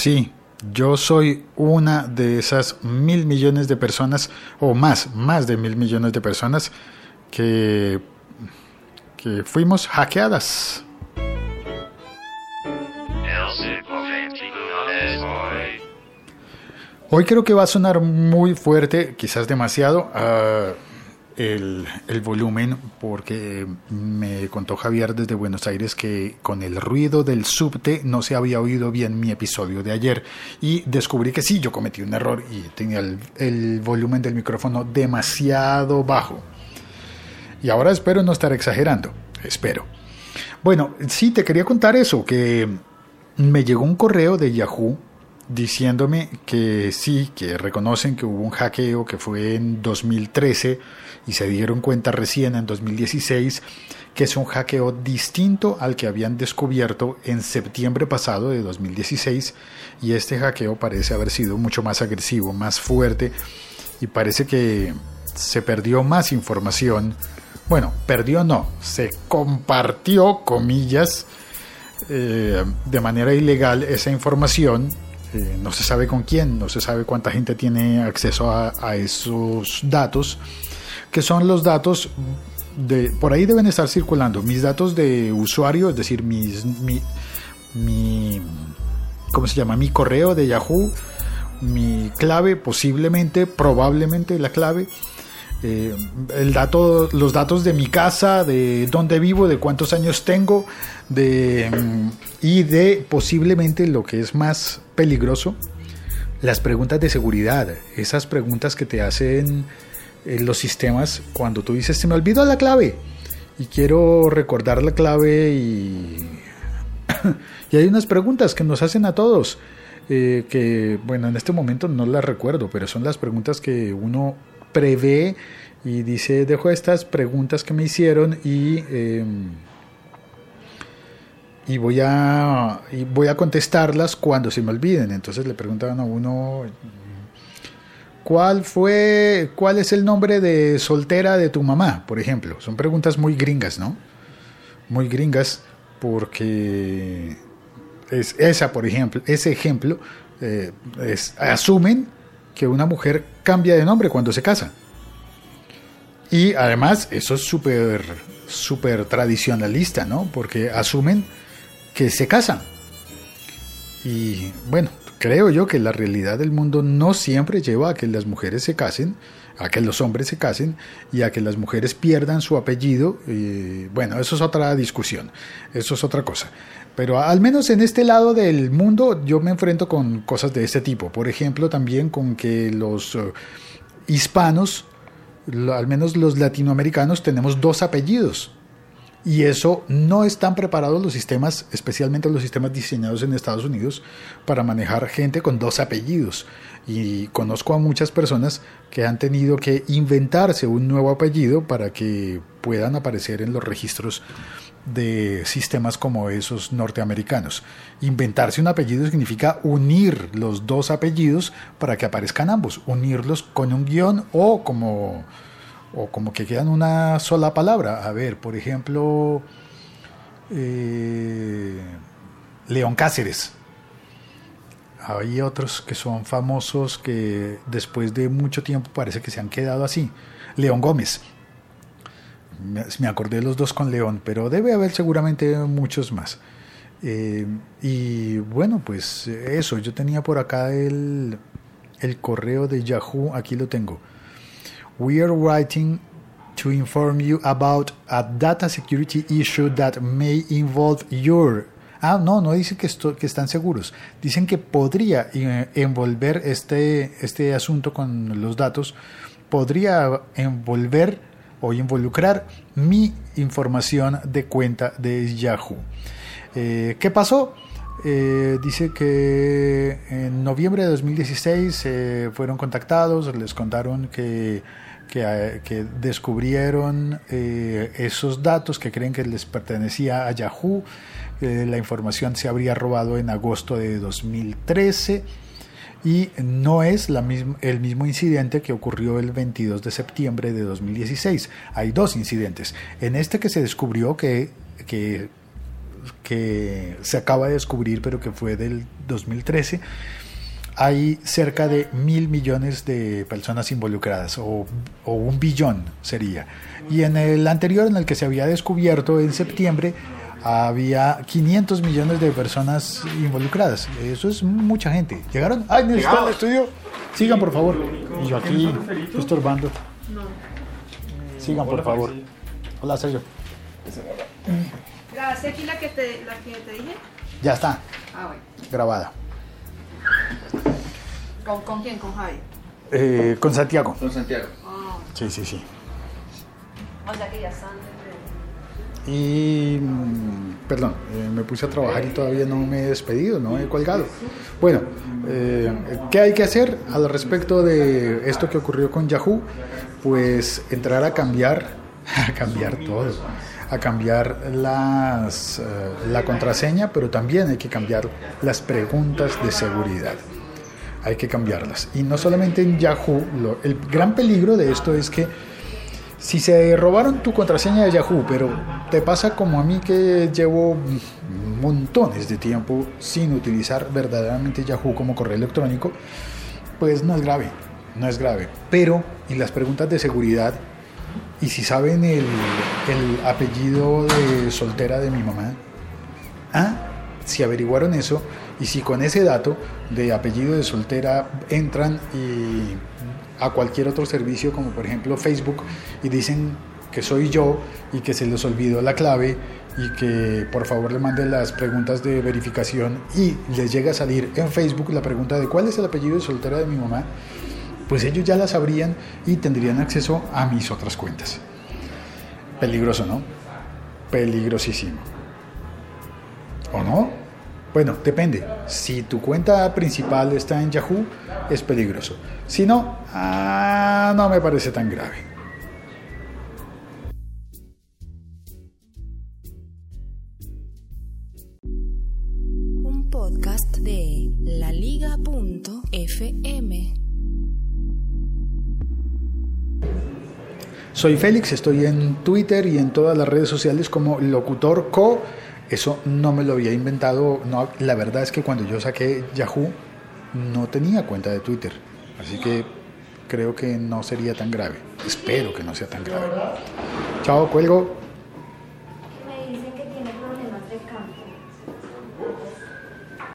Sí, yo soy una de esas mil millones de personas, o más, más de mil millones de personas, que, que fuimos hackeadas. Hoy creo que va a sonar muy fuerte, quizás demasiado, uh, el, volumen, porque me contó Javier desde Buenos Aires que con el ruido del subte no se había oído bien mi episodio de ayer. Y descubrí que sí, yo cometí un error y tenía el, el volumen del micrófono demasiado bajo. Y ahora espero no estar exagerando, espero. Bueno, sí, te quería contar eso, que me llegó un correo de Yahoo diciéndome que sí, que reconocen que hubo un hackeo que fue en 2013 y se dieron cuenta recién en 2016 que es un hackeo distinto al que habían descubierto en septiembre pasado de 2016 y este hackeo parece haber sido mucho más agresivo, más fuerte y parece que se perdió más información. Bueno, perdió no, se compartió, comillas, eh, de manera ilegal esa información eh, no se sabe con quién, no se sabe cuánta gente tiene acceso a, esos datos, que son los datos de, por ahí deben estar circulando mis datos de usuario, es decir, mis, mi, mi, ¿cómo se llama? Mi correo de Yahoo, mi clave, posiblemente, probablemente la clave, eh, el dato, los datos de mi casa, de dónde vivo, de cuántos años tengo, de, mm, y de posiblemente lo que es más peligroso, las preguntas de seguridad, esas preguntas que te hacen eh, los sistemas cuando tú dices, se me olvidó la clave y quiero recordar la clave y, y hay unas preguntas que nos hacen a todos. Eh, que bueno en este momento no las recuerdo pero son las preguntas que uno prevé y dice, dejo estas preguntas que me hicieron y, em, y, voy a, voy a contestarlas cuando se me olviden. Entonces le preguntaban a uno, ¿cuál fue, cuál es el nombre de soltera de tu mamá, por ejemplo? Son preguntas muy gringas, ¿no? Muy gringas porque es esa, por ejemplo, ese ejemplo, eh, asumen que una mujer cambia de nombre cuando se casa. Y además eso es súper, súper tradicionalista, ¿no? Porque asumen que se casan. Y bueno, creo yo que la realidad del mundo no siempre lleva a que las mujeres se casen, a que los hombres se casen y a que las mujeres pierdan su apellido. Y bueno, eso es otra discusión, eso es otra cosa. Pero al menos en este lado del mundo yo me enfrento con cosas de este tipo. Por ejemplo, también con que los eh, hispanos, al menos los latinoamericanos, tenemos dos apellidos. Y eso no están preparados los sistemas, especialmente los sistemas diseñados en Estados Unidos, para manejar gente con dos apellidos. Y conozco a muchas personas que han tenido que inventarse un nuevo apellido para que puedan aparecer en los registros de sistemas como esos norteamericanos. Inventarse un apellido significa unir los dos apellidos para que aparezcan ambos, unirlos con un guion o como, o como que quedan una sola palabra. A ver, por ejemplo, eh, León Cáceres. Hay otros que son famosos que después de mucho tiempo parece que se han quedado así. León Gómez me acordé de los dos con León, pero debe haber seguramente muchos más. Eh, y bueno, pues eso, yo tenía por acá el, el correo de Yahoo, aquí lo tengo. We are writing to inform you about a data security issue that may involve your... Ah, no, no dicen que, esto, que están seguros. Dicen que podría eh, envolver este, este asunto con los datos, podría envolver o involucrar mi información de cuenta de Yahoo. Eh, ¿Qué pasó? Eh, dice que en noviembre de 2016 eh, fueron contactados, les contaron que, que, descubrieron esos datos que creen que les pertenecía a Yahoo. la información se habría robado en agosto de 2013 y no es el mismo incidente que ocurrió el 22 de septiembre de 2016. Hay dos incidentes. En este que se descubrió que, que que se acaba de descubrir, pero que fue del 2013, hay cerca de mil millones de personas involucradas, o, o, un billón sería. Y en el anterior, en el que se había descubierto en septiembre, había 500 millones de personas involucradas. Eso es mucha gente. ¿Llegaron? ¡Ay, necesitan el estudio! Sigan, por favor. Y yo aquí estorbando. Sigan, por favor. Hola, Sergio. ¿Grabaste aquí la que te, la que te dije? Ya está. Ah, bueno. Grabada. ¿Con, con quién? ¿Con Javi? Eh, con Santiago. Con Santiago. Ah, Sí, sí, sí. o sea que ya están. Y, mm, perdón, eh, me puse a trabajar y todavía no me he despedido, no he colgado. Bueno, eh, ¿qué hay que hacer al respecto de esto que ocurrió con Yahoo? Pues entrar a cambiar, a cambiar todo, a cambiar las, eh, la contraseña, pero también hay que cambiar las preguntas de seguridad. Hay que cambiarlas. Y no solamente en Yahoo, el gran peligro de esto es que si se robaron tu contraseña de Yahoo, pero te pasa como a mí que llevo montones de tiempo sin utilizar verdaderamente Yahoo como correo electrónico, pues no es grave, no es grave. Pero, y las preguntas de seguridad, y si saben el, el apellido de soltera de mi mamá, ah, si averiguaron eso, y si con ese dato de apellido de soltera entran y a cualquier otro servicio, como por ejemplo Facebook, y dicen que soy yo y que se les olvidó la clave y que por favor le manden las preguntas de verificación y les llega a salir en Facebook la pregunta de cuál es el apellido de soltera de mi mamá, pues ellos ya la sabrían y tendrían acceso a mis otras cuentas. Peligroso, ¿no? Peligrosísimo. ¿O no? Bueno, depende. Si tu cuenta principal está en Yahoo, es peligroso. Si no, ah, no me parece tan grave. Un podcast de laliga.fm. Soy Félix, estoy en Twitter y en todas las redes sociales como Locutor Co. Eso no me lo había inventado. No, la verdad es que cuando yo saqué Yahoo no tenía cuenta de Twitter. Así que creo que no sería tan grave. Espero que no sea tan grave. Chao, cuelgo.